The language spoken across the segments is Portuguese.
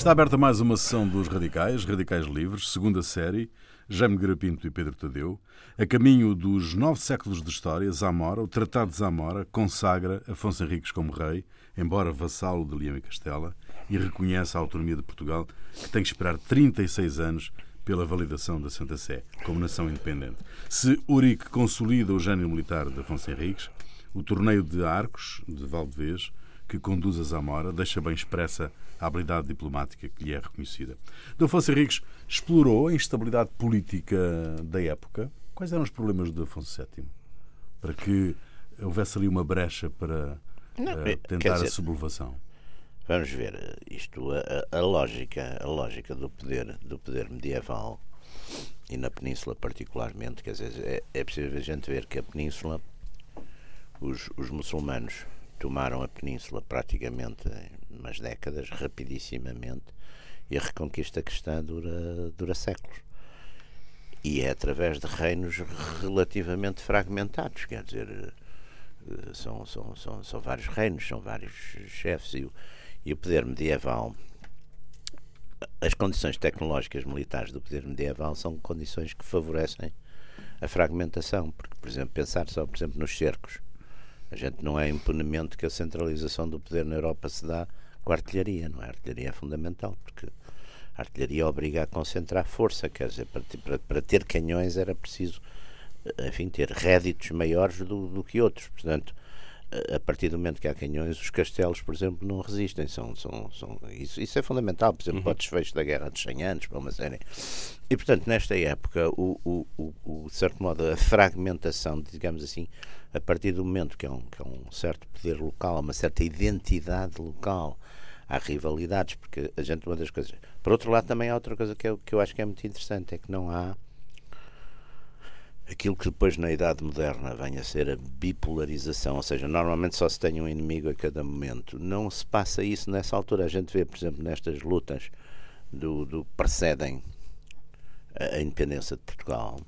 Está aberta mais uma sessão dos Radicais, Radicais Livres, segunda série, Jaime Garapinto e Pedro Tadeu. A caminho dos nove séculos de história, Zamora, o Tratado de Zamora, consagra Afonso Henriques como rei, embora vassalo de Leão e Castela, e reconhece a autonomia de Portugal, que tem que esperar 36 anos pela validação da Santa Sé, como nação independente. Se Urique consolida o gênio militar de Afonso Henriques, o torneio de Arcos, de Valdevez, que conduz a Zamora, deixa bem expressa a habilidade diplomática que lhe é reconhecida. D. Afonso Henriques explorou a instabilidade política da época. Quais eram os problemas de Afonso VII? Para que houvesse ali uma brecha para Não, uh, tentar dizer, a sublevação. Vamos ver, isto, a, a, lógica, a lógica do poder, do poder medieval e na Península particularmente, quer dizer, é, é preciso a gente ver que a Península, os, os muçulmanos tomaram a Península praticamente umas décadas, rapidissimamente, e a reconquista cristã dura, dura séculos. E é através de reinos relativamente fragmentados, quer dizer, eh, são, são, são, são vários reinos, são vários chefes, e o, e o poder medieval as condições tecnológicas militares do poder medieval são condições que favorecem a fragmentação, porque, por exemplo, pensar só, por exemplo, nos cercos, a gente não é impunemente que a centralização do poder na Europa se dá com a artilharia, não é? A artilharia é fundamental, porque a artilharia obriga a concentrar força, quer dizer, para, para, para ter canhões era preciso, enfim, ter réditos maiores do, do que outros. Portanto, a partir do momento que há canhões, os castelos, por exemplo, não resistem. São, são, são, isso, isso é fundamental, por exemplo, uhum. para o desfecho da Guerra dos 100 Anos, para uma série. E, portanto, nesta época, o, o, o, de certo modo, a fragmentação, digamos assim, a partir do momento que há um, que há um certo poder local, uma certa identidade local, há rivalidades, porque a gente, uma das coisas. Por outro lado, também há outra coisa que eu, que eu acho que é muito interessante, é que não há aquilo que depois na Idade Moderna vem a ser a bipolarização, ou seja, normalmente só se tem um inimigo a cada momento. Não se passa isso nessa altura. A gente vê, por exemplo, nestas lutas do, do precedem a, a independência de Portugal.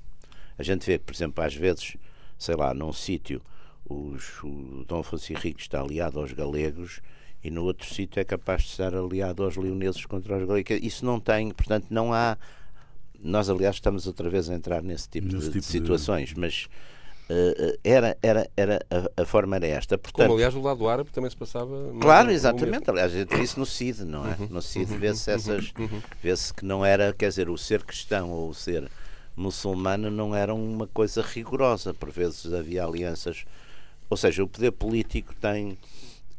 A gente vê que, por exemplo, às vezes, sei lá, num sítio o Dom Afonso Henrique está aliado aos galegos e no outro sítio é capaz de estar aliado aos leoneses contra os galegos. Isso não tem, portanto, não há nós, aliás, estamos outra vez a entrar nesse tipo, nesse de, tipo de, situações, de... mas uh, era, era, era a, a, forma era esta. Portanto, Como, aliás, do lado árabe também se passava. Claro, exatamente. Aliás, disse no CID, não é? Uhum, no CID uhum, vê-se uhum, essas. Uhum. Vê-se que não era, quer dizer, o ser cristão ou o ser muçulmano não era uma coisa rigorosa. Por vezes havia alianças. Ou seja, o poder político tem.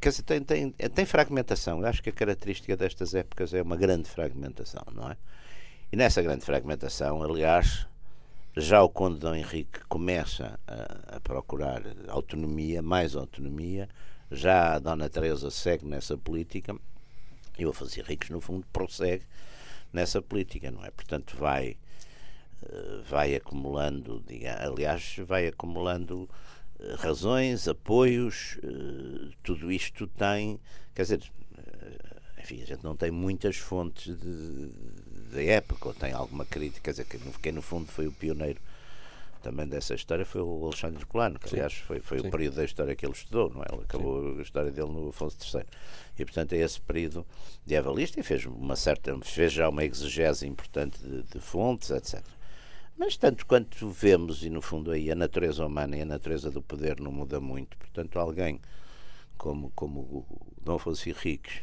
Quer dizer, tem, tem, tem fragmentação. Eu acho que a característica destas épocas é uma grande fragmentação, não é? E nessa grande fragmentação, aliás, já o Conde Dom Henrique começa a, a, procurar autonomia, mais autonomia, já a Dona Teresa segue nessa política e o Afonso Henriques, no fundo, prossegue nessa política, não é? Portanto, vai, eh, vai acumulando, diga, aliás, vai acumulando razões, apoios, eh, tudo isto tem, quer dizer, enfim, a gente não tem muitas fontes da época, ou tem alguma crítica, quer dizer, quem no fundo foi o pioneiro também dessa história foi o Alexandre Colano, que aliás foi, foi o período da história que ele estudou, não é? Ele acabou Sim. a história dele no Afonso III. E portanto é esse período de avalista e fez uma certa, fez já uma exegese importante de, de fontes, etc. Mas tanto quanto vemos, e no fundo aí a natureza humana e a natureza do poder não muda muito, portanto alguém como, como o Dom Afonso Henriques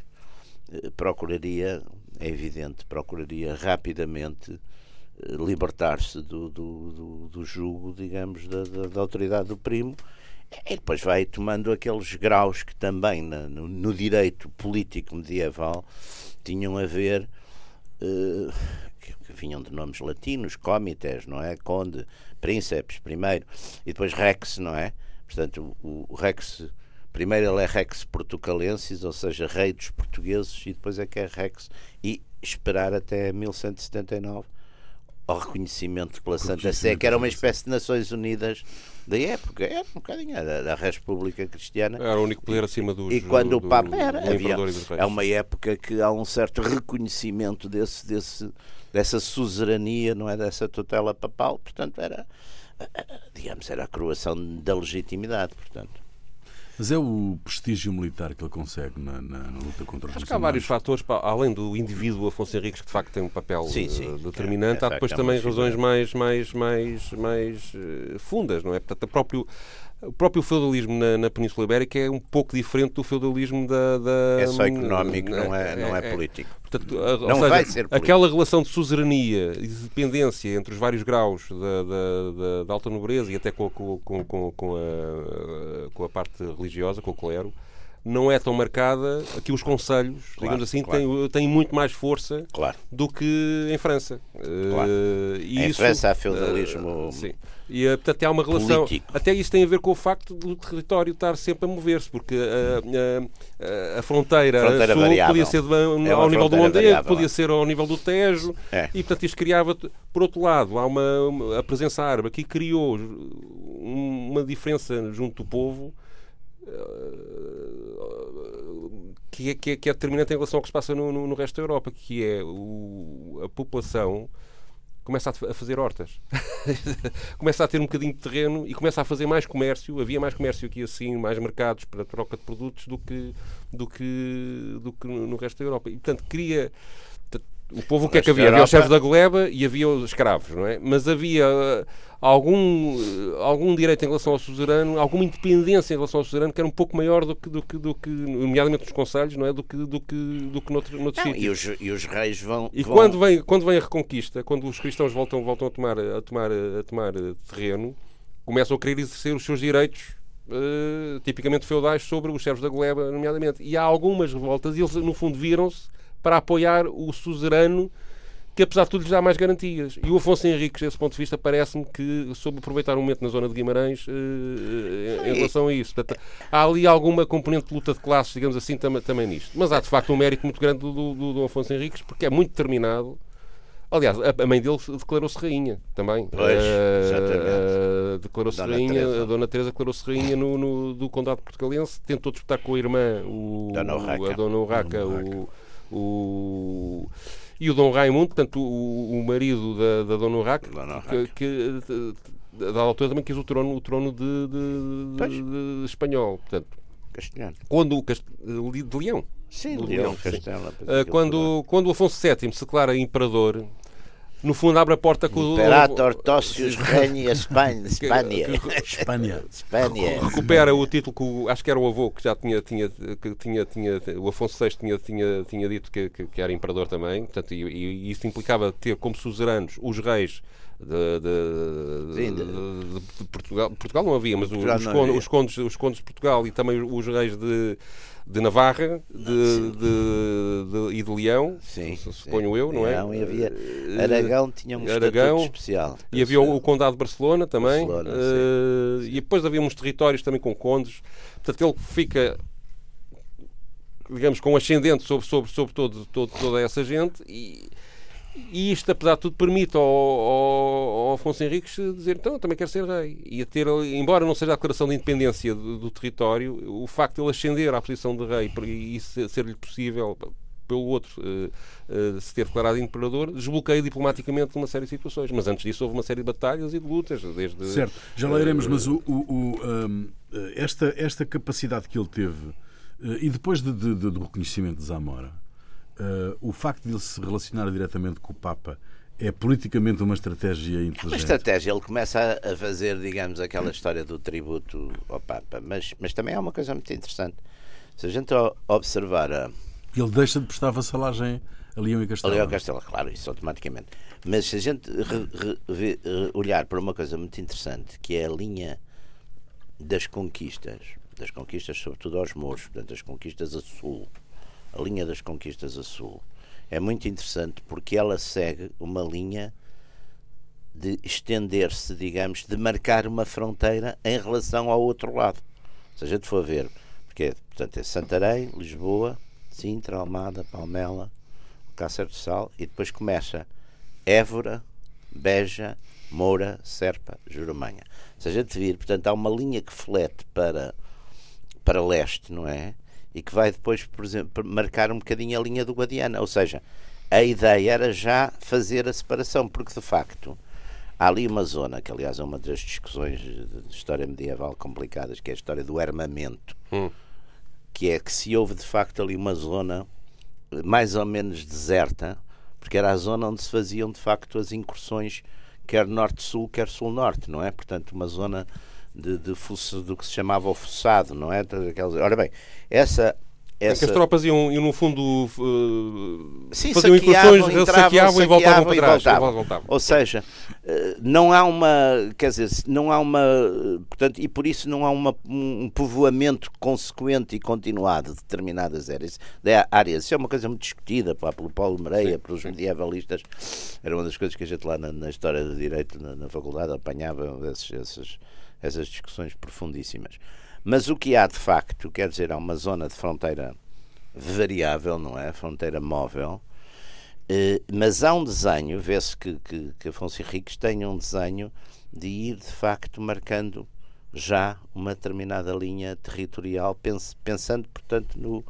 eh, procuraria é evidente, procuraria rapidamente eh, libertar-se do, do, do, do, jugo, digamos, da, da, da, autoridade do primo e depois vai tomando aqueles graus que também na, no, no, direito político medieval tinham a ver uh, que, vinham de nomes latinos, comites, não é? Conde, príncipes primeiro, e depois rex, não é? Portanto, o, o rex Primeiro ele é Rex Portucalensis, ou seja, rei dos portugueses, e depois é que é Rex. E esperar até 1179 ao reconhecimento pela Santa Sé, que era uma espécie de Nações Unidas da época, era um bocadinho era da República Cristiana. Era o único poder acima dos. E quando do, o Papa era, havia, é uma época que há um certo reconhecimento desse, desse, dessa suzerania, não é? Dessa tutela papal, portanto, era, digamos, era a coroação da legitimidade, portanto. Mas é o prestígio militar que ele consegue na, na, na luta contra os Acho que há vários fatores, além do indivíduo Afonso Henriques, que de facto tem um papel sim, sim. determinante, é, há depois também razões mais, mais, mais, mais fundas, não é? Portanto, a próprio o próprio feudalismo na, na, Península Ibérica é um pouco diferente do feudalismo da. da é só económico, não é, não é, é político. Portanto, a, não seja, vai ser político. Aquela relação de suzerania e de dependência entre os vários graus da, da, da alta nobreza e até com, com, com, com, a, com a parte religiosa, com o clero, não é tão marcada. Aqui os conselhos, claro, digamos assim, claro. têm, têm, muito mais força claro. do que em França. Claro. Uh, em isso, França há feudalismo. Uh, sim. E, uh, portanto, há uma relação. Político. Até isso tem a ver com o facto do território estar sempre a mover-se, porque a, a, fronteira, fronteira sul variável. podia ser de, é ao nível do Mondego, podia ser ao nível do Tejo, é. e, portanto, isto criava. Por outro lado, há uma, uma a presença árabe que criou uma diferença junto do povo que é, que, é, que é determinante em relação ao que se passa no, no, no resto da Europa, que é o, a população começa a fazer hortas, começa a ter um bocadinho de terreno e começa a fazer mais comércio. Havia mais comércio aqui assim, mais mercados para troca de produtos do que, do que, do que no resto da Europa. E, portanto, cria o povo o que é que havia? Havia os chefes da gleba e havia os escravos, não é? Mas havia uh, algum, uh, algum direito em relação ao suzerano, alguma independência em relação ao suzerano que era um pouco maior do que, do que, do que nomeadamente nos conselhos, não é? Do que, do que, do que noutro, noutros não. E os, e os reis vão... E vão... Quando, vem, quando vem a reconquista, quando os cristãos voltam, voltam a, tomar, a, tomar, a tomar terreno, começam a querer exercer os seus direitos Uh, tipicamente feudais sobre os servos da gleba, nomeadamente. E há algumas revoltas e eles, no fundo, viram-se para apoiar o suzerano que apesar de tudo lhes dá mais garantias. E o Afonso Henriques, desse ponto de vista, parece-me que soube aproveitar um momento na zona de Guimarães uh, em relação a isso. Portanto, há ali alguma componente de luta de classes, digamos assim, tam também nisto. Mas há de facto um mérito muito grande do, do, do Afonso Henriques, porque é muito determinado. Aliás, a, mãe dele declarou-se rainha também. Pois, uh, declarou-se rainha, Teresa. a Dona Teresa declarou-se rainha no, no, do Condado Portugalense, tentou disputar com a irmã, o, Dona Urraca. a Dona Urraca, o, o, e o Dom Raimundo, portanto, o, o marido da, da Dona Urraca, que, que a dada altura também quis o trono, o trono de, de, de, de espanhol. Portanto, Castelhano. Quando o Cast... de Leão. Sim, de Leão, Castela. Quando, quando o Afonso VII se declara imperador, no fundo abre a porta com o Imperator Tossius Regni Espanha. Espanha. Espanha. Recupera o título que o, acho que era o avô que já tinha tinha que tinha tinha o Afonso VI tinha tinha tinha dito que, que, que era imperador também, portanto e, e, isso implicava ter como suzeranos os reis de, de, Sim, de, de, Portugal. Portugal não havia, mas os, os, condes, os, condes, os condes de Portugal e também os reis de de Navarra de, de, de, e de Leão, sim, suponho sim. eu, não é? Leão, e havia eh, Aragão tinha um Aragão, especial. E havia o, o, Condado de Barcelona também. Barcelona, uh, e depois havia uns territórios também com condes. Portanto, ele fica digamos, com ascendente sobre, sobre, sobre todo, todo, toda essa gente e, e isto, apesar de tudo, permite ao, ao, ao Afonso Henriques dizer então, também quero ser rei. E a ter, embora não seja a declaração de independência do, do território, o facto de ele ascender à posição de rei e isso ser-lhe possível pelo outro uh, uh, se ter declarado imperador, desbloqueia diplomaticamente uma série de situações. Mas antes disso houve uma série de batalhas e de lutas. Desde, certo, já lá iremos, uh, mas o, o, o um, esta, esta capacidade que ele teve, e depois de, de, de, do reconhecimento de Zamora, uh, o facto de ele se relacionar diretamente com o Papa é politicamente uma estratégia inteligente? Uma estratégia. Ele começa a fazer, digamos, aquela história do tributo ao Papa. Mas, mas também há uma coisa muito interessante. Se a gente observar a... Ele deixa de prestar vassalagem a Leão e Castelo. A Leão e Castelo, claro, isso automaticamente. Mas se a gente re, re, olhar para uma coisa muito interessante, que é a linha das conquistas, das conquistas sobretudo aos mouros, portanto, as conquistas a sul, a linha das conquistas a sul, é muito interessante porque ela segue uma linha de estender-se, digamos, de marcar uma fronteira em relação ao outro lado. Se a gente for ver, porque portanto, é Santarém, Lisboa, Sintra, Almada, Palmela, Cácer do Sal e depois começa Évora, Beja, Moura, Serpa, Jurumanha. Se a gente vir, portanto, há uma linha que flete para, para leste, não é? E que vai depois, por exemplo, marcar um bocadinho a linha do Guadiana. Ou seja, a ideia era já fazer a separação, porque de facto há ali uma zona, que aliás é uma das discussões de história medieval complicadas, que é a história do armamento, Hum. que é que se houve de facto ali uma zona eh, mais ou menos deserta, porque era a zona onde se faziam de facto as incursões, quer norte-sul, quer sul-norte, não é? Portanto, uma zona de, de do que se chamava o fossado, não é? Aquelas- Ora bem, essa. É que essa... as tropas iam, iam no fundo, uh, Sim, faziam incursões, entravam, saqueavam e voltavam para trás. voltavam. voltavam. Ou seja, eh, não há uma, quer dizer, não há uma, portanto, e por isso não há uma, um povoamento consequente e continuado de determinadas áreas. áreas. Isso é uma coisa muito discutida pá, pelo Paulo Mereia, pelos medievalistas. Era uma das coisas que a gente lá na, na História do Direito, na, na faculdade, apanhava esses, esses, essas discussões profundíssimas. Mas o que há de facto, quer dizer, há uma zona de fronteira variável, não é? Fronteira móvel. Eh, mas há um desenho, vê-se que, que, que Afonso Henriques tem um desenho de ir de facto marcando já uma determinada linha territorial, pens- pensando, portanto, no,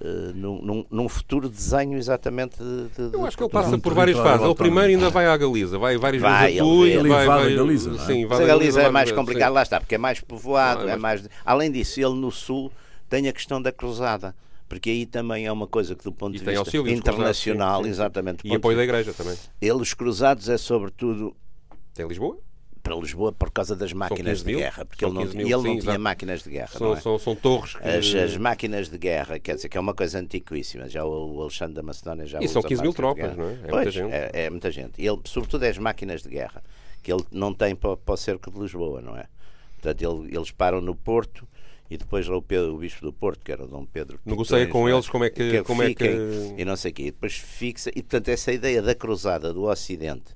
eh, num, num- num futuro desenho exatamente de, de- Eu acho que ele passa por várias fases. Ele autónomo. primeiro ainda vai à Galiza, vai várias Vai, vezes a ele Tui. Ele vai, vai, a Galiza, é? Sim, Mas invade a Galiza é vai- mais sim. complicado, lá está, porque é mais povoado, Ah, é mais... Além disso, ele no sul tem a questão da cruzada, porque aí também é uma coisa que do ponto E de vista internacional, cruzados, sim, sim. exatamente, E apoio de da igreja também. ele, os cruzados é sobretudo Tem Lisboa? Para Lisboa por causa das máquinas 15 de guerra, porque ele não, 15 mil, ele não sim, tinha máquinas de guerra, São, não é? são, são torres que... As, as máquinas de guerra, quer dizer, que é uma coisa antiquíssima. Já o, o Alexandre da Macedónia já E são usa 15 mil tropas, não é? É muita Pois, gente. É, é muita gente. Ele, sobretudo, é as máquinas de guerra, que ele não tem para, para o cerco de Lisboa, não é? Portanto, ele- eles param no Porto e depois lá o, Pedro, o bispo do Porto, que era o Dom Pedro. Negocia com é? eles como é que- como é que- fiquem E não sei o quê. E depois fixa. E, portanto, essa ideia da cruzada do Ocidente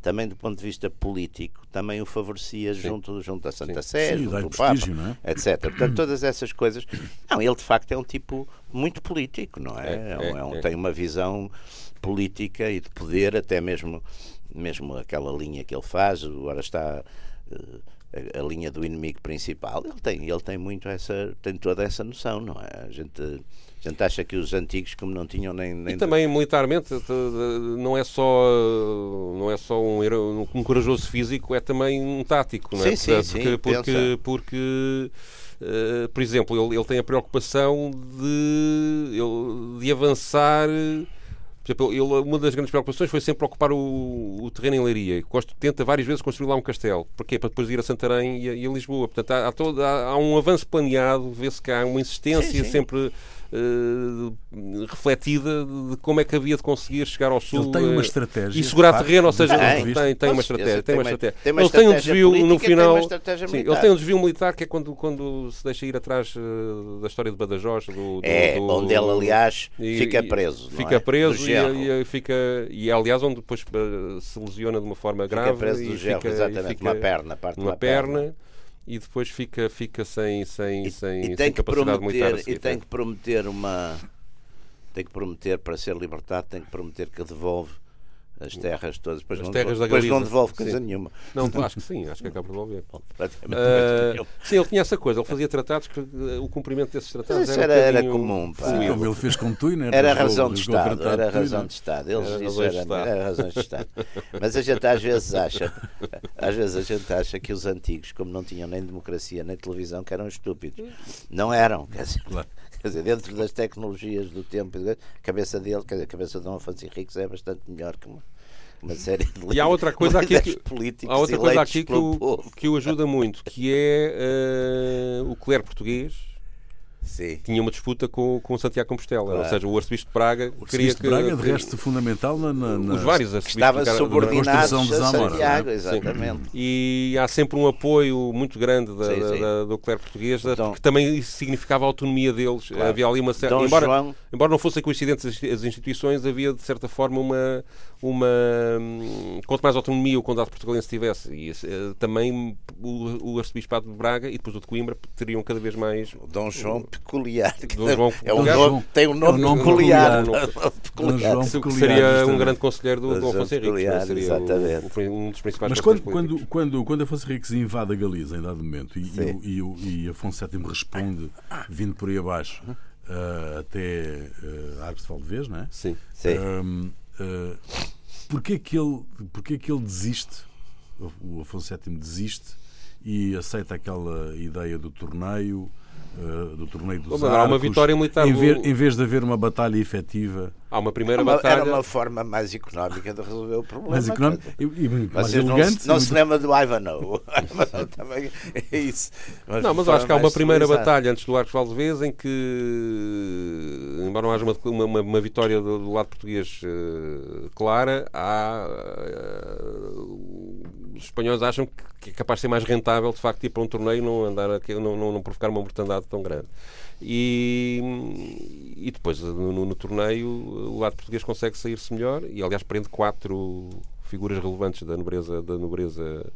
também do ponto de vista político, também o favorecia junto, junto à Santa Sé, Sim, junto ao Papa, é? etc. Portanto, todas essas coisas. Não, ele de facto é um tipo muito político, não é? É, É é, é um- é. Tem uma visão política e de poder, até mesmo, mesmo aquela linha que ele faz, agora está. eh, a, a linha do inimigo principal, ele tem, ele tem muito essa, tem toda essa noção, não é? A gente, a gente acha que os antigos, como não tinham nem, nem E também militarmente não é só não é só um, um corajoso físico, é também um tático, não é? Sim, sim, Portanto, sim, porque, porque, pensa. porque, eh, por exemplo, ele, ele tem a preocupação de, ele- de avançar. Por exemplo, ele, uma das grandes preocupações foi sempre ocupar o, o terreno em Leiria. Costa tenta várias vezes construir lá um castelo. Porquê? Para depois ir a Santarém e a, e a Lisboa. Portanto, há, há todo- há- há um avanço planeado, vê-se que há uma insistência Sim, sim. sempre eh, refletida de como é que havia de conseguir chegar ao sul Ele tem uma eh, estratégia, e segurar facto, terreno, ou seja, tem, tem, tem uma estratégia, tem uma tem uma- estratégia. tem uma Eles têm um estratégia desvio no final. estratégia Sim, militar. eles têm um desvio militar que é quando, quando se deixa ir atrás eh, da história de Badajoz, do, do- É, do- onde ele, aliás, e- fica preso. não Fica é? preso e, e, fica e é aliás onde depois se lesiona de uma forma grave Fica preso e do fica, e exatamente. fica uma perna, parte uma uma perna, e depois fica, fica sem, sem, E, sem, e sem tem que capacidade prometer, e tem que prometer uma. Tem que prometer para ser libertado, tem que prometer que devolve as terras todas. Depois, As não, terras da devolve, depois não devolve coisa Sim. nenhuma. Não, acho que sim, acho que acaba de devolver. Nenhuma. sim, ele tinha essa coisa, ele fazia tratados que eh, o cumprimento desses tratados era, era- um era comum, pá. ele fez com Tui, né? Era razão de Estado, tratado era razão de Estado. Eles, Era isso razões de era, Estado. era razões de Estado. Mas a gente às vezes acha, às vezes a gente acha que os antigos, como não tinham nem democracia nem televisão, que eram estúpidos. Não eram, quer dizer, Claro. Quer dizer dentro das tecnologias do tempo, a cabeça dele, quer dizer, a cabeça de Dom Afonso Henriques é bastante melhor que uma, uma série de E há outra coisa aqui que, políticos há outra coisa aqui que o, que o ajuda muito, que é eh, o clero português Sim. tinha uma disputa com, com Santiago Compostela, ou Claro. seja, o arcebispo de Praga O queria Arcebispo de Braga, de resto, fundamental na, na, na- os vários Que arcebispos estava subordinado construção de a Zamora, Santiago, é? exatamente. e há sempre um apoio muito grande da, Sim, da- sim. da- do clero português, da- Então- porque também isso significava a autonomia deles. Claro. Havia ali uma certa. Dom Embora, João- embora não fossem coincidentes as instituições, havia de certa forma uma. Uma hum, quanto mais autonomia o Condado Portugalense tivesse, e eh, também o, o Arcebispado de Braga e depois o de Coimbra teriam cada vez mais. O Dom João Peculiar. Dom João é um Peculiar. nome, tem um nome, É um nome peculiar. peculiar. Nome peculiar. Dom João que peculiar, seria um grande conselheiro do Dom Afonso Henriques, Peculiar, não seria exatamente. o- um dos principais Mas quando, quando, quando, quando Afonso Henriques invade a Galiza, em dado momento, e, e, e, e Afonso VII responde, vindo por aí abaixo, ah, até uh, Arcos de Valdevez, não é? Sim. Sim. Ahm, ah, porquê, que ele, porquê que ele desiste? O Afonso VII desiste e aceita aquela ideia do torneio, uh, do torneio dos Bom, há uma vitória militar em, ver- em vez de haver uma batalha efetiva, Há uma primeira Uma- batalha. Era uma forma mais económica de resolver o problema. mais económica e, e mais não, elegante. se- não e se lembra do Ivanhoe. Também é isso. Não, mas de eu acho que há uma primeira civilizada. batalha antes do Arcos Valdevez em que, embora não haja uma, uma- uma- uma vitória do, do lado português eh, clara, há, eh, os espanhóis acham que- é capaz de ser mais rentável de facto ir para um torneio e não, andar aqui, não, não, não provocar uma mortandade tão grande. E, e depois no, no- no torneio o lado português consegue sair-se melhor e aliás prende quatro figuras relevantes da nobreza, da nobreza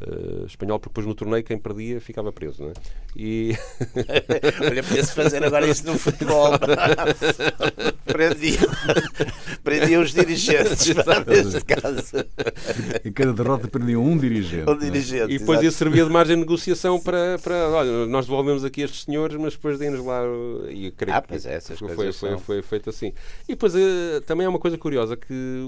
eh, espanhola, porque depois no torneio quem perdia ficava preso, não é? E Olha, podia-se fazer agora isso no futebol. prendia, prendia os dirigentes, neste caso. Em cada derrota perdiam um dirigente. Não é? dirigente. E depois exato. isso servia de margem de negociação para, para olha, nós devolvemos aqui estes senhores, mas depois deem-nos lá. E creio Ah, que pois é, essas foi, coisas foi, são. foi feito assim. E depois eh, também é uma coisa curiosa que,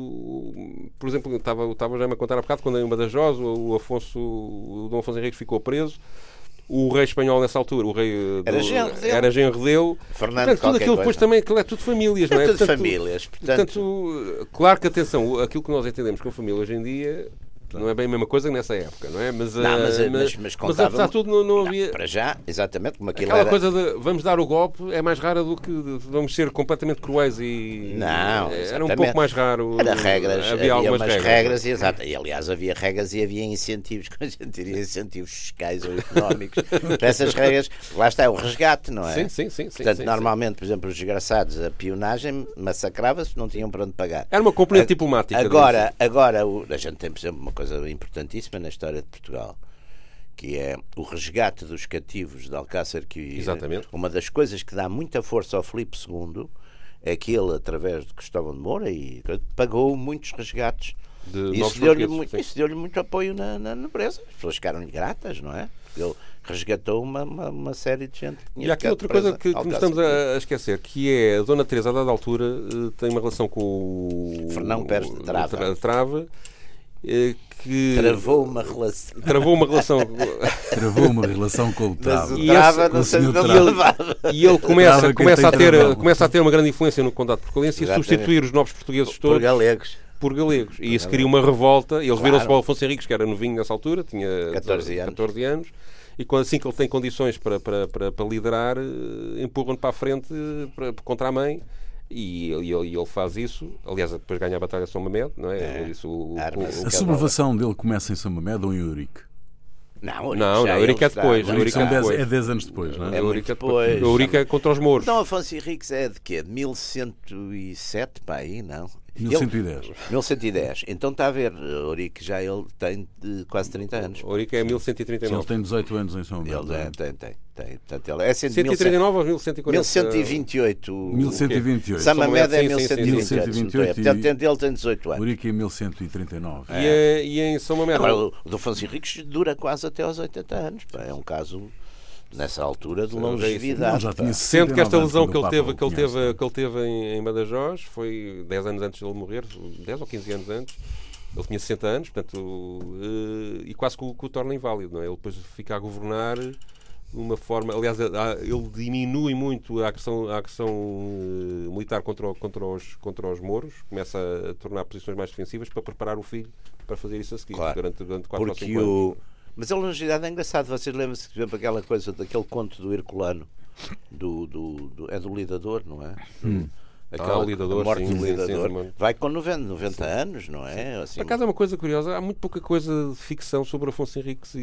por exemplo, estava, estava já a contar há bocado, quando em Badajoz o Afonso, o Dom Afonso Henriques ficou preso. O rei espanhol nessa altura, o rei eh, Era do- Genro dele. era Genro dele. Fernando Portanto, tudo aquilo depois também, aquilo é tudo famílias, É não é? tudo Portanto, famílias, portanto- Portanto, claro que atenção, aquilo que nós entendemos como família hoje em dia não é bem a mesma coisa que nessa época, não é? Mas, Não, mas- mas, mas- mas mas contava- apesar de tudo, não, não havia. Para já, exatamente como aquilo Aquela era. coisa de vamos dar o golpe é mais rara do que vamos ser completamente cruéis e. Não, era um exatamente. pouco mais raro. Era regras, havia, havia, algumas umas regras. regras, e, exato. E aliás havia regras e havia incentivos, que a gente diria incentivos fiscais ou económicos. para essas regras, lá está, é o resgate, não é? Sim, sim, sim. sim, Portanto, sim, normalmente, por exemplo, os desgraçados, a pionagem massacrava-se, não tinham para onde pagar. Era uma componente A- diplomática. Agora, agora o- a gente tem, por exemplo, uma coisa importantíssima na história de Portugal, que é o resgate dos cativos de Alcácer Quibir. Exatamente. Uma das coisas que dá muita força ao Filipe II é que ele, através de Cristóvão de Moura, e, pagou muitos resgates. De Isso deu-lhe muito, deu-lhe muito apoio na, na nobreza. As pessoas ficaram-lhe gratas, não é? Porque ele resgatou uma, uma, uma série de gente. que tinha E há aqui outra coisa que, que nos estamos a, a esquecer, que é a Dona Teresa, a dada altura, eh, tem uma relação com o. Fernão Pérez de Trava. Trava que Travou uma relação. travou uma relação. Travou uma relação com o Trava. E Trava esse- não o sei não Trava. levava. E ele começa, começa, a ter, travão. começa a ter uma grande influência no Condado Portugalense e a substituir os novos portugueses Por todos galegos. por galegos. E isso cria uma revolta. Eles Claro. viram-se para o Alfonso Henriques, que era novinho nessa altura, tinha 14 anos. 14 anos. E quando, assim que ele tem condições para, para, para, para liderar, eh, empurram-no para a frente eh, para- contra a mãe. E ele, ele- ele faz isso. Aliás, depois ganha a Batalha de São Mamede, não é? É. Isso, o- o- o- A sublevação dele começa em São Mamede ou em Eurique? Não, Não, não, Eurico é está- depois, São é está- dez- depois. é 10 anos depois, não é? É Eurica, depois. Eurica é contra os mouros. Dom Afonso Henriques é de quê? De 1107, pá, aí não. 1110. Ele, 1110. Então está a ver, Eurico já ele tem de quase 30 anos. Eurica é Ele 1139. tem 18 anos em São Mamede. Ele é? tem, tem, tem. tem. Portanto, ele é 139 ou 1140? 1128. 1128. São Mamede é Sim, sim, sim, sim. 1128. se não estou a erro. 1128 Portanto, ele tem 18 anos. Eurique em 1139. E, é- e em São Mamede? Agora, o Dom Afonso Henriques dura quase até aos 80 anos. É um caso, nessa altura, de longevidade. Não, já Sendo que esta 69 lesão que ele teve, que ele teve, que ele teve em, em Badajoz foi 10 anos antes de ele morrer, 10 ou 15 anos antes. Ele tinha 60 anos, portanto, eh, e quase que o, que o torna inválido, não é? Ele depois fica a governar de uma forma. Aliás, ele diminui muito a agressão, a agressão eh, militar contra, contra, os, contra os mouros, começa a tornar posições mais defensivas para preparar o filho para fazer isso a seguir, Claro. durante, durante 4 ou Porque 5 anos. o. Mas a longevidade é engraçado. Vocês lembram-se, por exemplo, aquela coisa daquele conto do Herculano, do, do, do- é do Lidador, não é? Aquela, Ah, o Lidador, a morte sim, do Lidador. sim, sim. Vai com 90, 90 anos, não é? Assim, Por acaso é uma coisa curiosa, há muito pouca coisa de ficção sobre Afonso Henriques e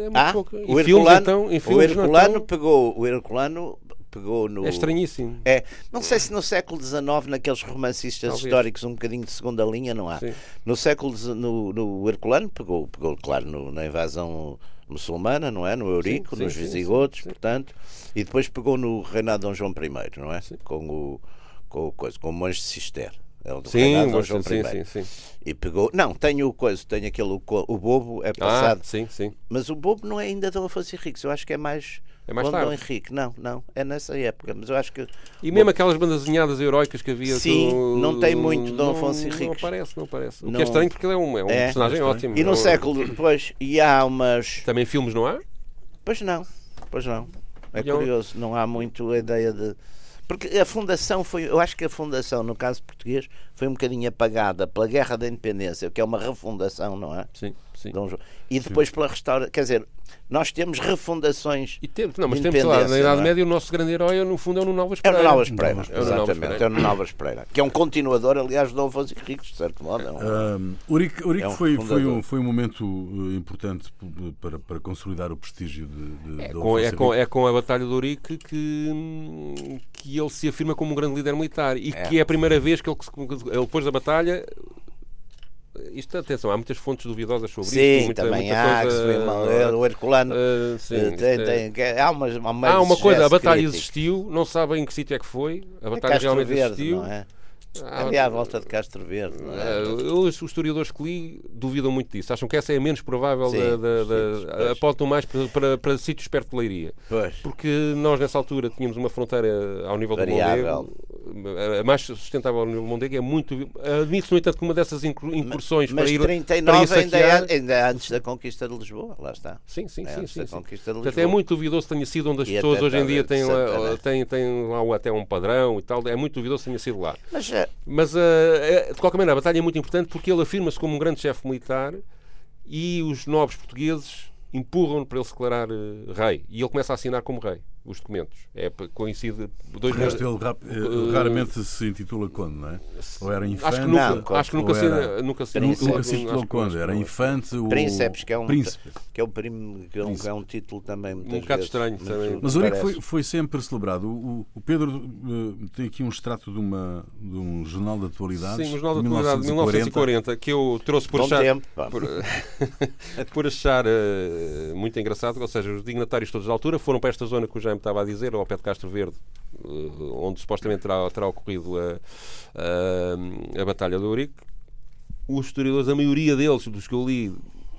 é muito ah, pouca. O filmes, Herculano, então, em o filmes não Herculano estão- pegou, o Herculano pegou no. é estranhíssimo. É, não sei se no século XIX, naqueles romancistas Talvez. históricos um bocadinho de segunda linha, não há. Sim. No século XIX, no, no Herculano, pegou, pegou claro, no- na invasão muçulmana, não é? No Eurico, sim, nos sim, visigodos, portanto, e depois pegou no reinado de Dom João I, não é? Sim. Com o, com o coisa, com o monge de Cister. É o do Sim, reinado de Dom João sim, I. sim, sim. E pegou, não, tenho o coisa, tenho aquele, o, bobo é Ah, passado, sim, sim. mas o bobo não é ainda Dom Afonso Henriques, eu acho que é mais É mais Onde tarde. Dom Henrique, não, não, é nessa época, mas eu acho que E mesmo aquelas bandas desenhadas heroicas que havia. Sim, do- não tem muito Dom não- Afonso Não Henriques. aparece, não aparece. O que Não- é estranho porque ele é um, é um É, personagem é ótimo. e no É século depois, e há umas. Também filmes, não há? Pois não, pois não. É E um- curioso, não há muito a ideia de. Porque a fundação foi. Eu acho que a fundação, no caso português, foi um bocadinho apagada pela Guerra da Independência, que é uma refundação, não é? Sim, sim. Dom João. E depois pela restauração. Quer dizer, nós temos refundações. E temos, não, mas de temos lá, na Idade é? Média, o nosso grande herói, no fundo, é o Nuno Alves É o Pereira. Nuno Alves Pereira, É exatamente. Pereira. É o Nuno Alves Pereira, que é um continuador, aliás, do Dom Afonso Henriques, de certo modo. É um- Um, Urique, Urique É um foi, foi, um, foi um momento uh, importante para, para consolidar o prestígio de, de, É de com, é, com, é com a Batalha de Ourique que, que ele se afirma como um grande líder militar e É. que é a primeira vez que ele, se- ele depois da batalha. Isto, atenção, há muitas fontes duvidosas sobre Sim, isto. muita- também muita há, coisa, mal. É, o Herculano. ah, sim, eh, tem, é- tem- há, umas, há, uma Há uma coisa, a batalha crítico. existiu, não sabem em que sítio é que foi. A É batalha Castro realmente Verde, existiu. não é? Ali à volta de Castro Verde, é? Ah, os, os historiadores que li duvidam muito disso. Acham que essa é a menos provável Sim, da, da, sim, da- apontam mais para, para, para sítios perto de Leiria. Pois. Porque nós nessa altura tínhamos uma fronteira ao nível Variável. do Mondego, a mais sustentável do Mondego é muito. Admite-se, no entanto, que uma dessas incur- incursões Mas para ir, 39 para ir ainda, é, saquear. ainda é antes da conquista de Lisboa, lá está. Sim, sim, É sim. sim, sim. conquista de Portanto, é muito duvidoso que tenha sido onde as E pessoas hoje em dia têm lá, Santana. têm, têm lá até um padrão e tal. É muito duvidoso que tenha sido lá. Mas é, Mas, eh, de qualquer maneira, a batalha é muito importante porque ele afirma-se como um grande chefe militar e os nobres portugueses empurram-no para ele se declarar eh, rei. E ele começa a assinar como rei os documentos. É, coincide. Dois De resto, ele rap- Uh, raramente se intitula Conde, não é? Ou era infante, Acho que nunca, Não, acho que nunca se, era- nunca se, Príncipe. nunca se intitulou Conde, era infante ou Príncipes, que é um, príncipe. que é, o prim, que é, um, que é um título também Um bocado vezes, estranho mas também. Mas o parece. foi, foi sempre celebrado. O, o Pedro eh, tem aqui um extrato de, uma, de um jornal de atualidades. Sim, o Jornal da de Atualidade de 1940, que eu trouxe por Bom achar, tempo, por, por achar eh, muito engraçado, ou seja, os dignatários todos da altura foram para esta zona que o Jaime estava a dizer, ao pé de Castro Verde, eh, onde supostamente terá, terá ocorrido a, a, a Batalha do Ourique. Os historiadores, a maioria deles, dos que eu li,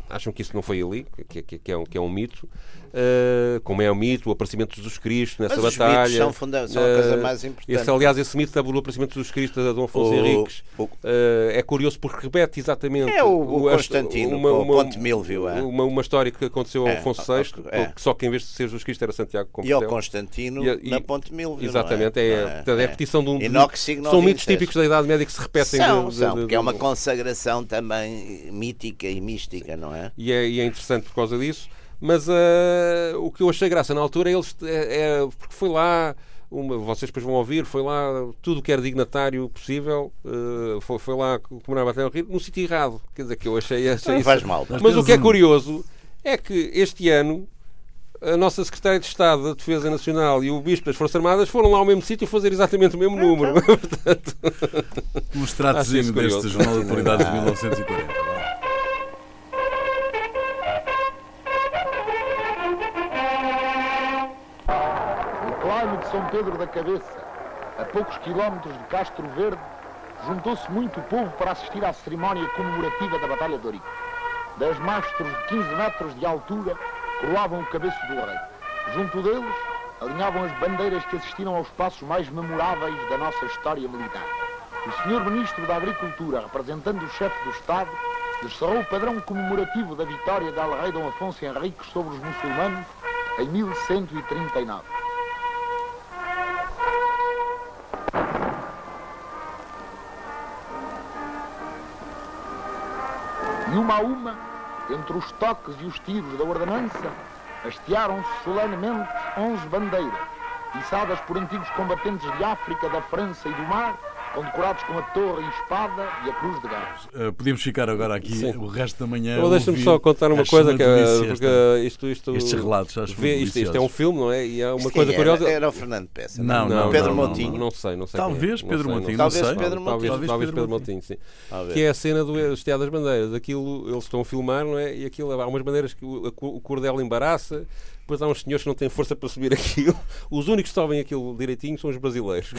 acham que isso não foi ali, que, que- que é, um, que é um mito. Eh, como é um mito, o aparecimento de Jesus Cristo nessa Mas os batalha. mitos são, funda- são a coisa Eh, mais importante. Esse, aliás, esse mito do aparecimento de Jesus Cristo a Dom Afonso O- Henriques o- eh, é curioso porque repete exatamente É o- o a- Constantino, com o Ponte Milvio, é. uma, uma história que aconteceu ao É, Afonso é. VI, que só que em vez de ser Jesus Cristo era Santiago E Compostela. ao Constantino E a- e- na Ponte Milvio. Exatamente, não é, é, é a repetição de um. São mitos típicos da Idade Média que se repetem. São, são, porque é uma consagração também mítica e mística, não é? e é, e é interessante por causa disso. Mas eh, o que eu achei graça na altura eles, é, é- porque foi lá, uma- vocês depois vão ouvir, foi lá tudo o que era dignatário possível, eh, foi, foi lá comemorar a Batalha do Rio, no sítio errado. Quer dizer, que eu achei, achei isso- faz mal. Mas o que é um- curioso é que este ano a nossa Secretária de Estado da Defesa Nacional e o Bispo das Forças Armadas foram lá ao mesmo sítio fazer exatamente o mesmo número. Portanto, Um Acho extratozinho deste jornal de atualidades de 1940. De São Pedro da Cabeça, a poucos quilómetros de Castro Verde, juntou-se muito povo para assistir à cerimónia comemorativa da Batalha de Ourique. Dez mastros de 15 metros de altura coroavam o cabeço do rei. Junto deles, alinhavam as bandeiras que assistiram aos passos mais memoráveis da nossa história militar. O senhor Ministro da Agricultura, representando o chefe do Estado, descerrou o padrão comemorativo da vitória da Rei Dom Afonso Henriques sobre os muçulmanos em 1139. E uma a uma, entre os toques e os tiros da ordenança, hastearam-se solenemente onze bandeiras, içadas por antigos combatentes de África, da França e do mar, condecorados com a torre e espada e a cruz de gás. Uh, podíamos ficar agora aqui Sim. o resto da manhã. Ou deixa-me só contar uma coisa que é, delícia, porque esta- isto, isto estes relatos, acho vê, muito isto, isto é um filme, não é? E há uma Isto coisa quem curiosa. Era, era o Fernando Peça. Não, Não, não, Pedro não, Montinho. não, Não sei, não sei. Talvez quem é. Pedro não sei, Montinho, Talvez sei. Pedro Talvez, Montinho. talvez Pedro Montinho. Sim. Talvez. Que é a cena do Esteado das Bandeiras. Aquilo, eles estão a filmar, não é? E aquilo, há umas bandeiras que o, o cordel embaraça, depois há uns senhores que não têm força para subir aquilo. Os únicos que sobem aquilo direitinho são os brasileiros.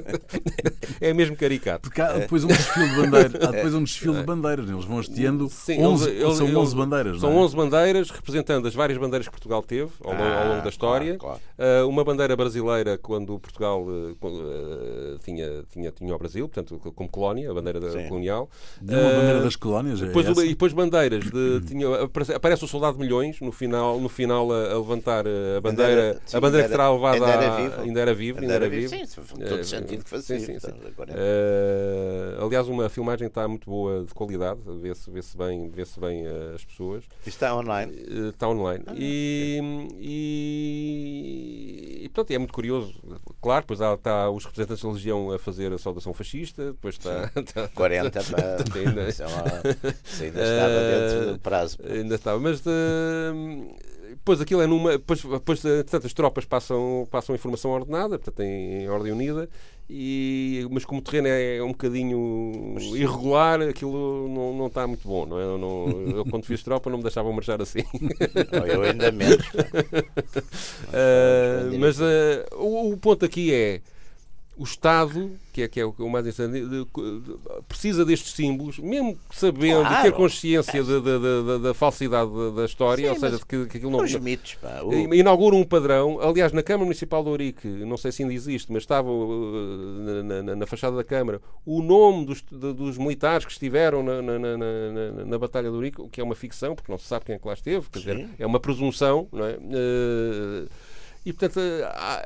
é mesmo caricato. Porque há depois um desfile de bandeiras. Há depois um desfile de bandeiras. Eles vão hasteando Sim, 11, eles- eles- são eles- 11 bandeiras. São é? 11 bandeiras representando as várias bandeiras que Portugal teve ao longo, ao longo da história. claro, Uh, uma bandeira brasileira quando Portugal uh, uh, tinha, tinha, tinha o Brasil, portanto, como colónia, a bandeira Sim. colonial. De uma bandeira das colónias. É depois, e depois bandeiras de, tinha, aparece, aparece o soldado de milhões no final, no final a, a levantar uh, a bandeira, sim, a bandeira que era- levado ainda era vivo. ainda era vivo, ainda era vivo. Sim, todo Eh, sentido que fazia. sim, sim, sim. Uh, aliás, uma filmagem está muito boa de qualidade, vê-se vê-se bem, vê bem as pessoas. Isto está online. Uh, Está online. e, e, e, portanto, é muito curioso. Claro, depois há, está os representantes da Legião a fazer a saudação fascista, depois está. está- 40 para. Ainda- ainda estava dentro do prazo. Ainda estava, mas de... Depois aquilo é numa. Depois, depois portanto, as tropas passam, passam informação ordenada, portanto, em, em ordem unida, e, mas como o terreno é um bocadinho irregular, aquilo não, não está muito bom, não é? Eu, não, eu quando fiz tropa não me deixavam marchar assim. Não, eu ainda menos. Ah, mas ah, o, o ponto aqui é o Estado, que é, que é o, o mais interessante, precisa destes símbolos, mesmo sabendo, Claro. ter consciência da, da, da- da- da falsidade da, história, Sim, ou seja, que, que aquilo não. Os mitos, pá. O- Inaugura um padrão. Aliás, na Câmara Municipal de Ourique, não sei se ainda existe, mas estava uh, na, na- na fachada da Câmara o nome dos, de- dos militares que estiveram na, na, Batalha de Ourique, o que é uma ficção, porque não se sabe quem é que lá esteve, quer dizer, é uma presunção, não é? Uh, e, portanto, a,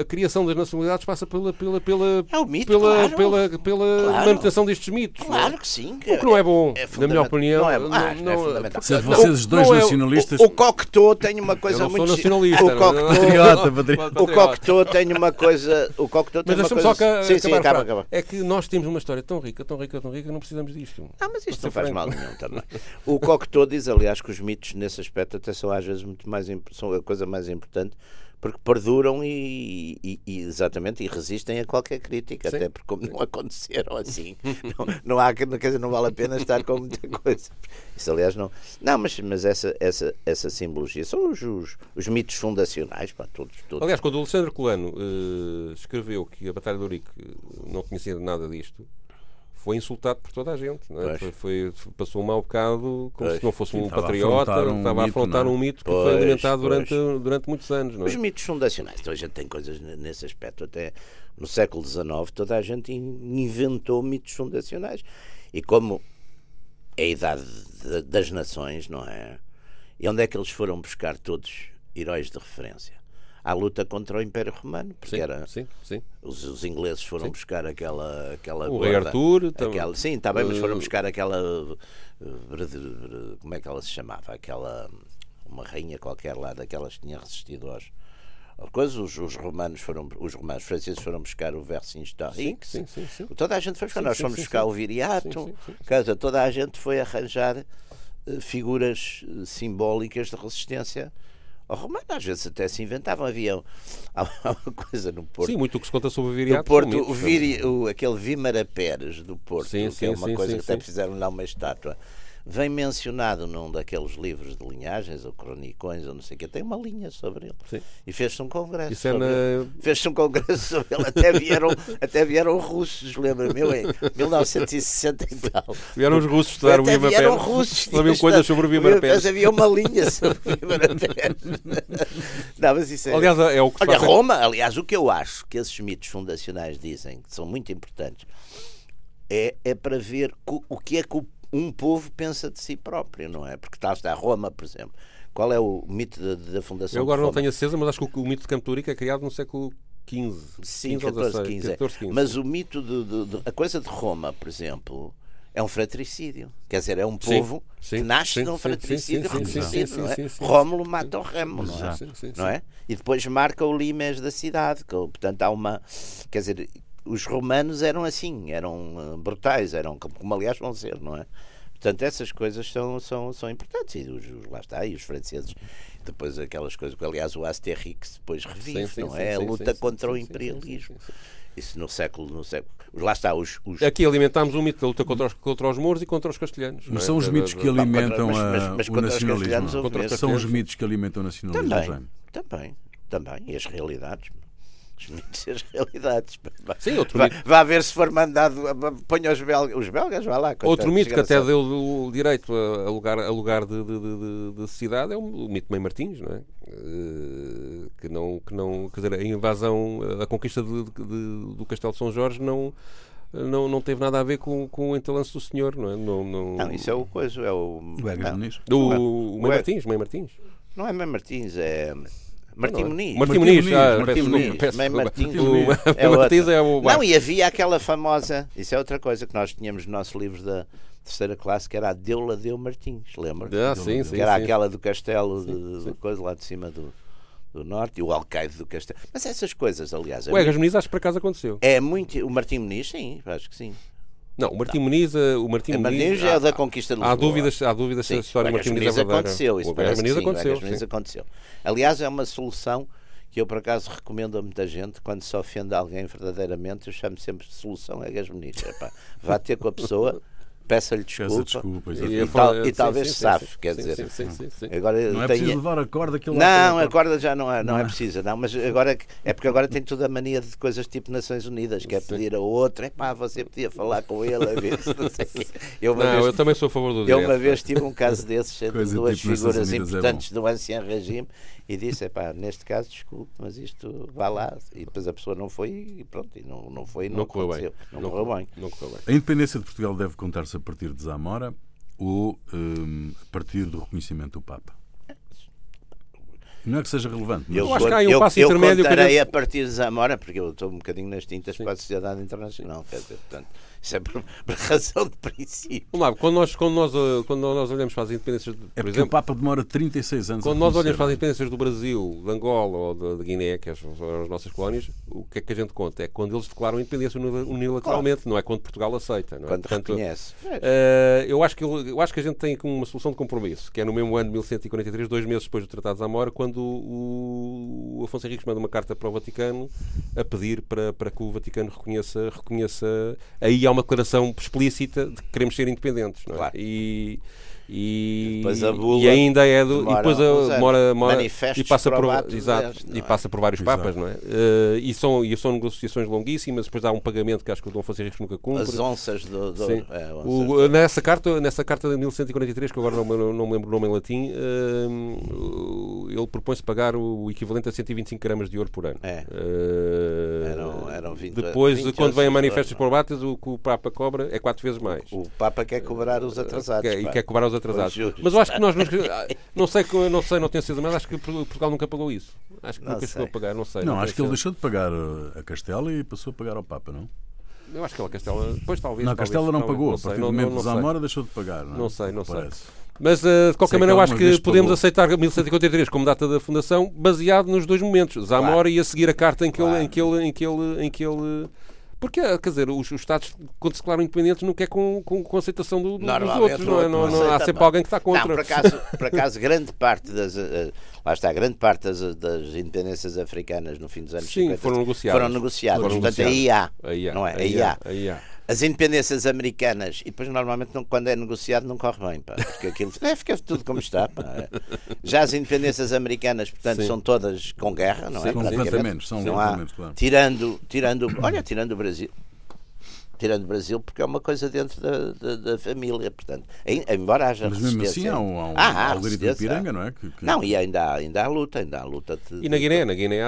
a criação das nacionalidades passa pela, pela, pela, É o mito, pela, claro. pela, pela Claro. manutenção destes mitos. é? Claro que sim. O que não é bom, É na minha opinião. Não é, ah, não é fundamental. Não, vocês dois não é- nacionalistas. O, o Cocteau tem uma coisa muito. nacionalista. O não- Cocteau, o Cocteau tem uma coisa. O Cocteau tem Mas uma deixa-me coisa. só ca- sim, sim, acaba, acaba. É que nós temos uma história tão rica, tão rica, tão rica, que não precisamos disto. Ah, mas isto não faz mal nenhum também. O Cocteau diz, aliás, que os mitos nesse aspecto até são às vezes muito mais são a coisa mais importante porque perduram e, e- e, exatamente e resistem a qualquer crítica, Sim. até porque como não aconteceram assim, não, não há quer dizer, não vale a pena estar com muita coisa. Isso aliás não. Não, mas, mas essa, essa, essa simbologia são os, os, os mitos fundacionais, pá, todos, todos. Aliás, quando o Alexandre Colano eh, escreveu que a Batalha de Ourique eh, não conhecia nada disto, foi insultado por toda a gente. não é? Foi, foi- passou um mau bocado, como Pois. se não fosse um Estava a patriota, afrontar um estava a afrontar não é? um mito que Pois, foi alimentado pois. durante, durante muitos anos. Não é? Os mitos fundacionais. Então a gente tem coisas nesse aspecto. Até no século XIX toda a gente in- inventou mitos fundacionais. E como é a idade de- das nações, não é? E onde é que eles foram buscar todos heróis de referência? À luta contra o Império Romano, porque Sim, era, sim, sim. os, os ingleses foram buscar aquela, aquela O Rei gorda, Arthur, aquela, sim, está bem, mas foram Eh, buscar aquela verde- como é que ela se chamava? Aquela uma rainha qualquer lá daquelas que tinha resistido aos coisas, os, os romanos foram os romanos franceses foram buscar o Vercingetorix Sim, sim, sim. toda a gente foi buscar, Sim, nós sim, fomos sim, buscar sim. o Viriato Sim, sim, sim, sim. dizer, toda a gente foi arranjar eh, figuras eh, simbólicas de resistência ao romano, às vezes até se inventavam havia há uma coisa no Porto. Sim, muito o que se conta sobre o Viriato. Porto, são o Viri, o, aquele Vímara Pérez do Porto, Sim, que sim, é uma sim, coisa que até fizeram lá uma estátua, vem mencionado num daqueles livros de linhagens, ou cronicões, ou não sei o que, tem uma linha sobre ele. Sim. E fez-se um congresso. Isso é na-. Fez-se um congresso sobre ele, até vieram, até vieram russos, lembra-me, em 1960 e tal. Vieram os russos estudar o Vima vieram Pérez. russos. Sabiam tinha coisas sobre o Vima Pérez. Mas havia uma linha sobre o Vímara Pérez. Não, mas isso é... Aliás, é o que Olha, Roma, aliás, o que eu acho que esses mitos fundacionais dizem, que são muito importantes, é, é para ver o que é que o- um povo pensa de si próprio, não é? Porque está, está Roma, por exemplo. Qual é o mito da, da fundação Eu agora não tenho a certeza, mas acho que o, o mito de Campo é criado no século XV. Sim, 15 ou 14, 16, 15. é. 14, 15. Mas o mito, de, de- de- a coisa de Roma, por exemplo, é um fratricídio. Quer dizer, é um povo sim, que nasce sim, um sim, fratricídio sim, reconhecido, não é? Rómulo mata o Remo, não é? Exato. Sim, sim, não sim. é? E depois marca o limes da cidade. Que, portanto, há uma. Quer dizer, os romanos eram assim, eram eh, brutais, eram como, como aliás vão ser, não é? Portanto, essas coisas são, são, são importantes. E os, lá está, e os franceses, depois aquelas coisas que, aliás, o Asterix depois revive, Sim, sim, não sim, é? a sim, luta sim, contra sim, o sim, sim, imperialismo. sim, sim, Isso no século, no século. Lá está, os. os Aqui alimentámos um mito da luta contra os, contra os mouros e contra os castelhanos. Mas é? são os mitos que alimentam mas- mas- a- mas o contra os castelhanos nacionalismo. os. São os mitos que alimentam o nacionalismo, Também, também, também. E as realidades. Os mitos e as realidades. Sim, outro Vá, mito. vá ver se for mandado. Ponha os belgas. Os belgas, vá lá. Outro mito que até deu o direito a, lugar, a lugar de, de, de- de cidade é o, o mito de Mãe Martins, não é? Eh, que não, que não, quer dizer, a invasão, a conquista de- de- do Castelo de São Jorge não, não, não teve nada a ver com, com o entalance do senhor, não é? Não, não, Não, isso é o coisa. É o. O não, Muniz. do, não é- o Mãe. Martins, Mãe Martins. não é Mãe Martins, é. Martim? Muniz. Martim Martim Muniz, ah, Martim peço Muniz. peço. Martins. Mãe É. Martins é o. Não, e havia aquela famosa. Isso é outra coisa que nós tínhamos no nosso livro da terceira classe, que era a Deula Deu Martins, lembra? Ah, sim, sim, que era sim. aquela do castelo de, de coisa lá de cima do, do norte e o alcaide do castelo. Mas essas coisas, aliás, é, O Egas muito, Muniz acho que por acaso aconteceu. é muito. O Martim Muniz, sim, acho que sim. Não, o Martim Muniz, eh, o Martim Muniz. Muniz é há- da conquista de Há Lisboa. dúvidas, há dúvidas se Sim, a história o do Martim Muniz é verdadeira. aconteceu, isso O Muniz sim, aconteceu. Egas Muniz sim. aconteceu. Aliás, é uma solução que eu por acaso recomendo a muita gente quando se ofende alguém verdadeiramente, eu chamo sempre de solução Egas Muniz. Vá ter com a pessoa, peça-lhe Peça desculpa, desculpa, e, e tal- e sim, talvez sim, safe, sim, quer dizer. sim, sim, sim, sim. Agora Não é tenho- preciso levar a corda lá não, a corda já não é, não é Não é. precisa, não, mas agora é porque agora tem toda a mania de coisas tipo Nações Unidas, que é pedir a outro, é pá, você podia falar com ele a ver se não sei quê. Eu Não, vez eu também sou a favor do eu direto. uma vez tive um caso desses entre duas tipo figuras é importantes do ancião regime e disse, pá, neste caso, desculpe, mas isto vá lá. E depois a pessoa não foi e pronto, e não, não foi não, Não correu bem. aconteceu. Não, correu bem. Não correu bem. A independência de Portugal deve contar-se a partir de Zamora ou hum, a partir do reconhecimento do Papa? Não é que seja relevante, mas Eu acho que há aí um eu, passo eu intermédio que a contarei gente- a partir de Zamora, porque eu estou um bocadinho nas tintas para a sociedade internacional, quer dizer, portanto, isso é por, por razão de princípio. Lá, quando nós, quando, nós, quando nós olhamos para as independências, de- é por porque o exemplo, Papa demora 36 anos quando a nós olhamos para as independências do Brasil, de Angola ou de, de Guiné, que são as nossas colónias, o que é que a gente conta? É quando eles declaram a independência uni- unilateralmente, não é quando Portugal aceita. Não é? Quando Portanto, reconhece. Eh, eu, acho que, eu acho que a gente tem uma solução de compromisso, que é no mesmo ano de 1143, dois meses depois do Tratado de Zamora, quando o, o Afonso Henriques manda uma carta para o Vaticano a pedir para, para que o Vaticano reconheça, reconheça. Aí há uma declaração explícita de que queremos ser independentes. Não é? Claro. E, e, Depois a bula e ainda é do, e depois a- demora- Manifestos e passa por exato, não e é? passa por vários Exato. papas, não é? Eh, e são e são negociações longuíssimas, depois há um pagamento que acho que o Dom Henriques nunca cumpre. As onças do. do Sim. é, onças O- do- nessa, carta, nessa carta de 1143, que agora não, me- não me lembro o nome em latim, o- ele propõe-se pagar o equivalente a 125 gramas de ouro por ano. É. Uh, Eram- eram 20 depois, 20 quando vem a manifestos ouro, por bates, o que o Papa cobra é quatro vezes mais. O Papa quer cobrar os atrasados. Quer- e quer cobrar os atrasados. Mas eu acho que nós não, não sei, que- não sei, não tenho certeza, mas acho que Portugal nunca pagou isso. Acho que Não nunca chegou sei. a pagar, não sei. Não, tenho acho que ele deixou de pagar uh, a Castela e passou a pagar ao Papa, não? Eu acho que ela Castela. Depois talvez. Não, a talvez, Castela não talvez, pagou. não a sei, partir não- do momento não- de não sei. Zamora deixou de pagar, não é? Não sei, não sei. Parece. Mas, eh, de qualquer Sei maneira, eu acho que podemos pagou. aceitar 1153 como data da fundação, baseado nos dois momentos. Zamora Claro. e a seguir a carta em que, ele, Claro. em que ele. Em que ele, em que ele porque, quer dizer, os, os Estados, quando se declaram independentes, não quer com, com, com aceitação do- do- dos outros, não é? Não, outro não, há sempre alguém que está contra. Não, por acaso, por acaso grande parte das. eh, lá está, grande parte das, das independências africanas no fim dos anos Sim, 50 foram negociadas. Foram negociadas. Foram Portanto, negociadas. aí há. Aí há, Não é? aí Aí há. aí há. As independências americanas, e depois normalmente não, quando é negociado não corre bem, pá, porque aquilo é, fica tudo como está. pá. Já as independências americanas, portanto, Sim. são todas com guerra, não é? Sim, levantamentos, são Não há- levantamentos, claro. tirando, tirando, olha, tirando o Brasil. Tirando o Brasil, porque é uma coisa dentro da, da, da família, portanto, em- embora haja Mas mesmo assim resistência- há um, há um Ah, há algoritmo de resistência. piranga, não é? Que- que- Não, e ainda há, ainda há luta, ainda há luta. De, E na Guiné, na Guiné,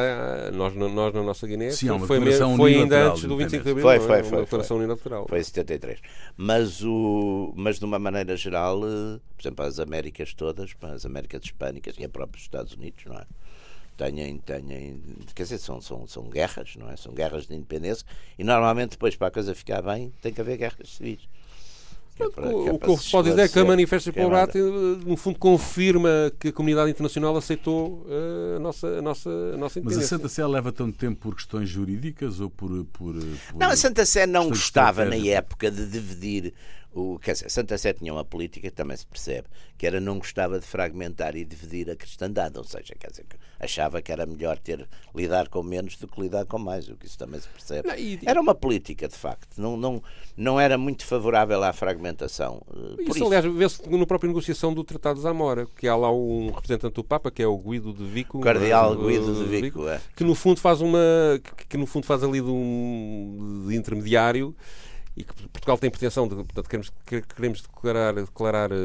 nós, nós na nossa Guiné, Sim, uma foi, declaração foi ainda antes do 25 de Abril, Foi, é? foi, uma foi, declaração foi. unilateral. Foi em 73. Mas, o, mas de uma maneira geral, eh, por exemplo, as Américas todas, as Américas Hispânicas e a própria Estados Unidos, não é? Têm, têm, quer dizer, são, são, são guerras, não é? São guerras de independência e normalmente depois para a coisa ficar bem tem que haver guerras civis. Que é para- que é O que se pode dizer é que a Manifesto que é pelo nada. Bate, no fundo, confirma que a comunidade internacional aceitou eh, a nossa, a nossa, a nossa Mas a independência. Santa Sé leva tanto tempo por questões jurídicas ou por. por, por Não, a Santa Sé não gostava na época de dividir o, quer dizer, Santa Sé tinha uma política que também se percebe, que era não gostava de fragmentar e dividir a cristandade, ou seja, quer dizer, achava que era melhor ter lidar com menos do que lidar com mais, o que isso também se percebe. Não, e... Era uma política, de facto, não, não, não era muito favorável à fragmentação. Eh, isso, isso, aliás, vê-se na própria negociação do Tratado de Zamora, que há lá um representante do Papa, que é o Guido de Vico. Cardeal uh, Guido de Vico, Vico é. que no fundo faz uma. que, que no fundo faz ali de um de intermediário e que Portugal tem pretensão de, portanto, queremos, queremos declarar, declarar uh,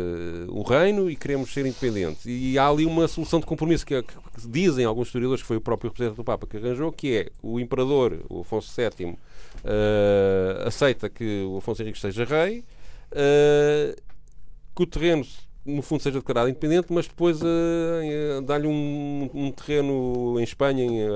o reino e queremos ser independentes. E há ali uma solução de compromisso que, que, dizem alguns historiadores que foi o próprio representante do Papa que arranjou, que é o imperador, o Afonso VII, uh, aceita que o Afonso Henrique seja rei, uh, que o terreno no fundo seja declarado independente, mas depois uh, dá-lhe um, um, terreno em Espanha, em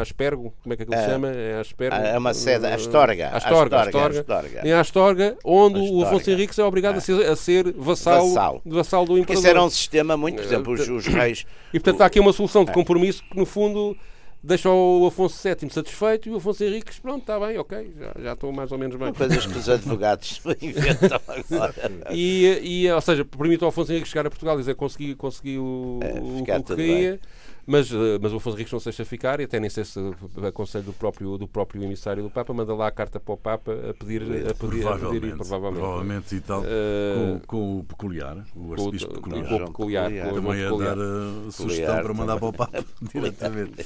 Aspergo, como é que aquilo se chama? É, Aspergo, é uma sede, Astorga. Astorga, Astorga, Astorga. Em Astorga, onde Astorga. o Afonso Henriques é obrigado a ser, a ser vassal, vassal. vassal do imperador. Porque isso era um sistema muito, por exemplo, os, os reis... E portanto há aqui uma solução de compromisso que no fundo deixa o Afonso VII satisfeito e o Afonso Henriques, pronto, está bem, ok, já, já estou mais ou menos bem. Coisas que os advogados inventam agora. e, e, ou seja, permite ao Afonso Henriques chegar a Portugal e dizer consegui, consegui o, é, o, o que queria. Mas, eh, mas o Afonso Henriques não se deixa ficar e até nem sei se aconselho do próprio, do próprio emissário do Papa manda lá a carta para o Papa a pedir, a pedir, provavelmente, a pedir provavelmente. provavelmente e tal, uh, com, com, o peculiar, o arcebispo peculiar. Com o peculiar, peculiar. Também a dar a sugestão para mandar para o Papa diretamente.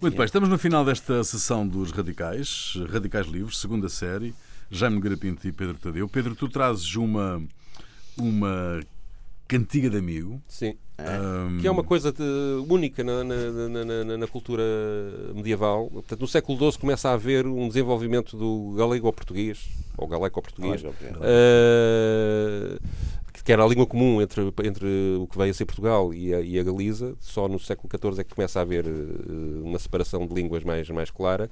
Muito bem, estamos no final desta sessão dos Radicais, Radicais Livres, segunda série, Jaime Garapinto e Pedro Tadeu. Pedro, tu trazes uma, uma cantiga de amigo. Sim. Um... Que é uma coisa de, única na, na, na, na, cultura medieval. Portanto, no século XII começa a haver um desenvolvimento do galego ao português, ou galego ao português. Uh, que era a língua comum entre, entre o que veio a ser Portugal e a, e a Galiza. Só no século XIV é que começa a haver uh, uma separação de línguas mais, mais clara.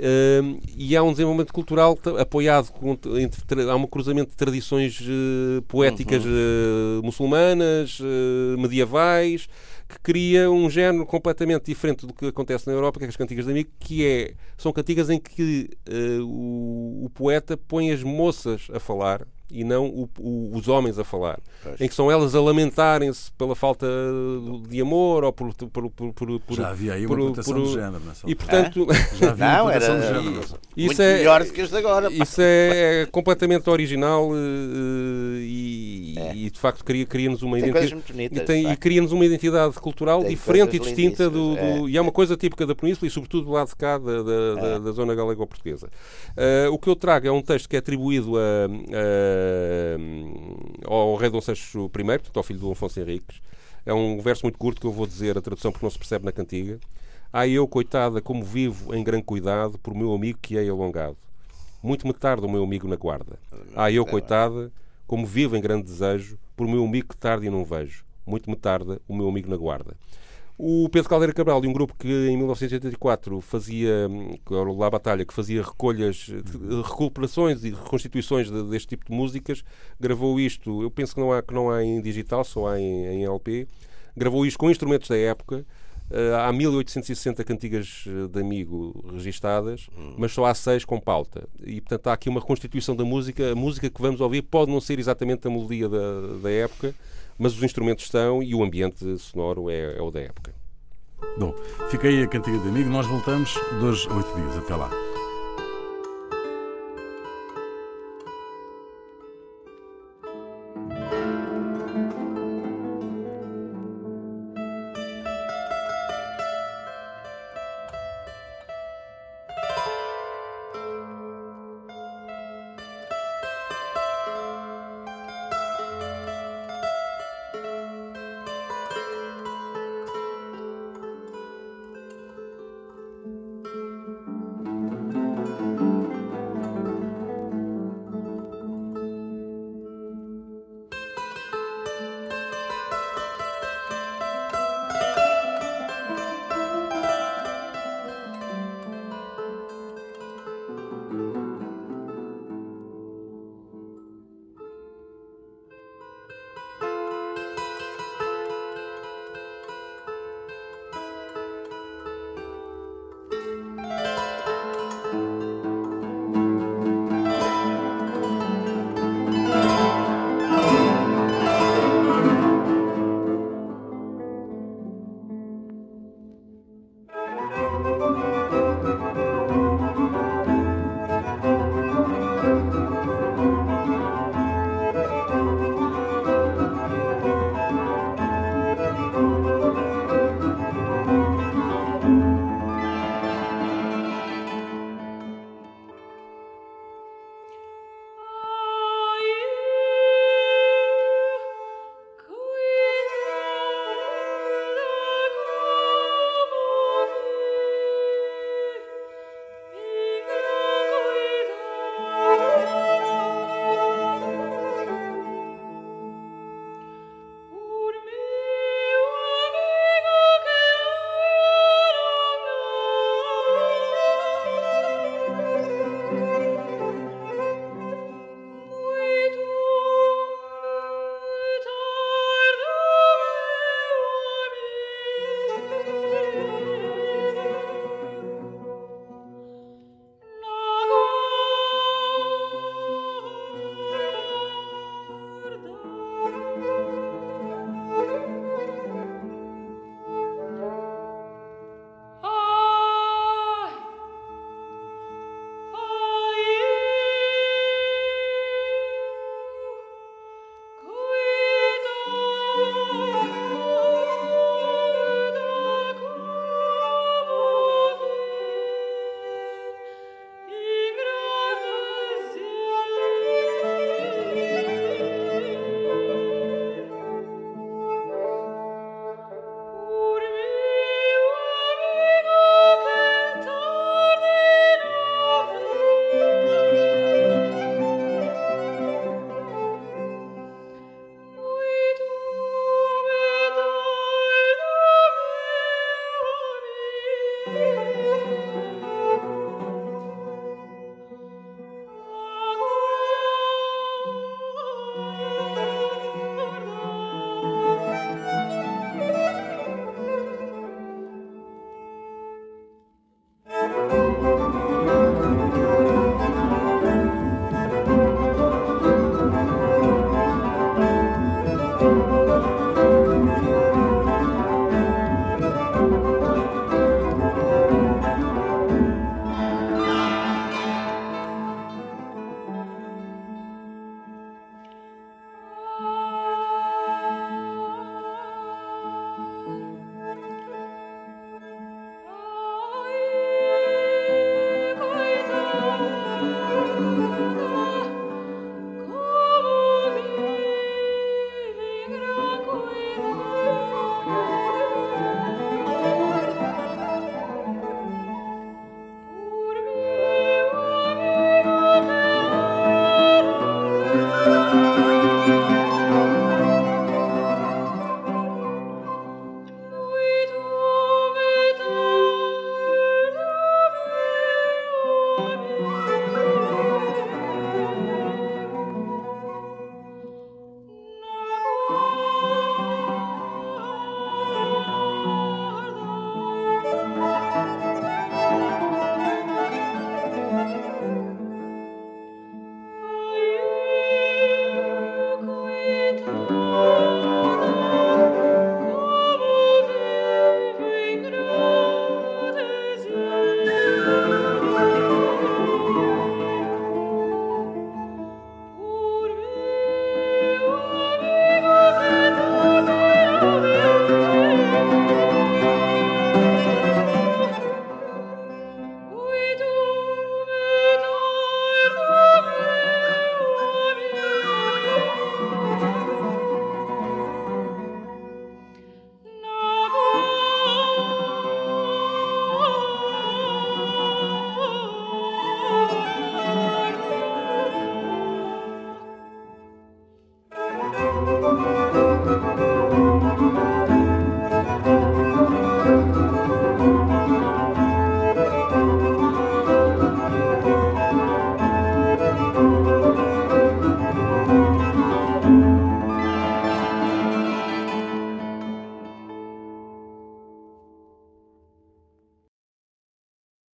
Uh, e há um desenvolvimento cultural apoiado, com, entre, há um cruzamento de tradições uh, poéticas uhum. muçulmanas, medievais, que cria um género completamente diferente do que acontece na Europa, que é as cantigas de amigo, que é, são cantigas em que o, o poeta põe as moças a falar, e não o, o, os homens a falar. Pois. Em que são elas a lamentarem-se pela falta de amor ou por. por, por, por, por já havia aí uma conotação de género, não é? E portanto. É? Já havia não, era, de género. Isso muito é, melhor do que este agora. Isso é, é completamente original uh, e, é. e, de facto cria-nos cria uma identidade. E, e cria-nos uma identidade cultural tem diferente e distinta do, do é. E é uma coisa típica da Península e, sobretudo, do lado de cá da, da, da, é. da zona galego-portuguesa. Uh, o que eu trago é um texto que é atribuído a, a uh, ao rei Dom Sancho I, portanto, ao filho do Afonso Henriques. É um verso muito curto que eu vou dizer a tradução porque não se percebe na cantiga. Ah, eu, coitada, como vivo em grande cuidado por meu amigo que é alongado. Muito me tarda o meu amigo na guarda. Ah, eu, coitada, como vivo em grande desejo por meu amigo que tarde e não vejo. Muito me tarda o meu amigo na guarda. O Pedro Caldeira Cabral, de um grupo que em 1984 fazia, que era o La Batalha, que fazia recolhas, recuperações e reconstituições deste tipo de músicas, gravou isto, eu penso que não há, que não há em digital, só há em, em LP, gravou isto com instrumentos da época, Uh, há 1860 cantigas eh, de amigo registadas, hum. mas só há seis com pauta. E, portanto, há aqui uma reconstituição da música. A música que vamos ouvir pode não ser exatamente a melodia da, da época, mas os instrumentos estão e o ambiente sonoro é, é o da época. Bom, fica aí a cantiga de amigo. Nós voltamos dois, oito dias. Até lá.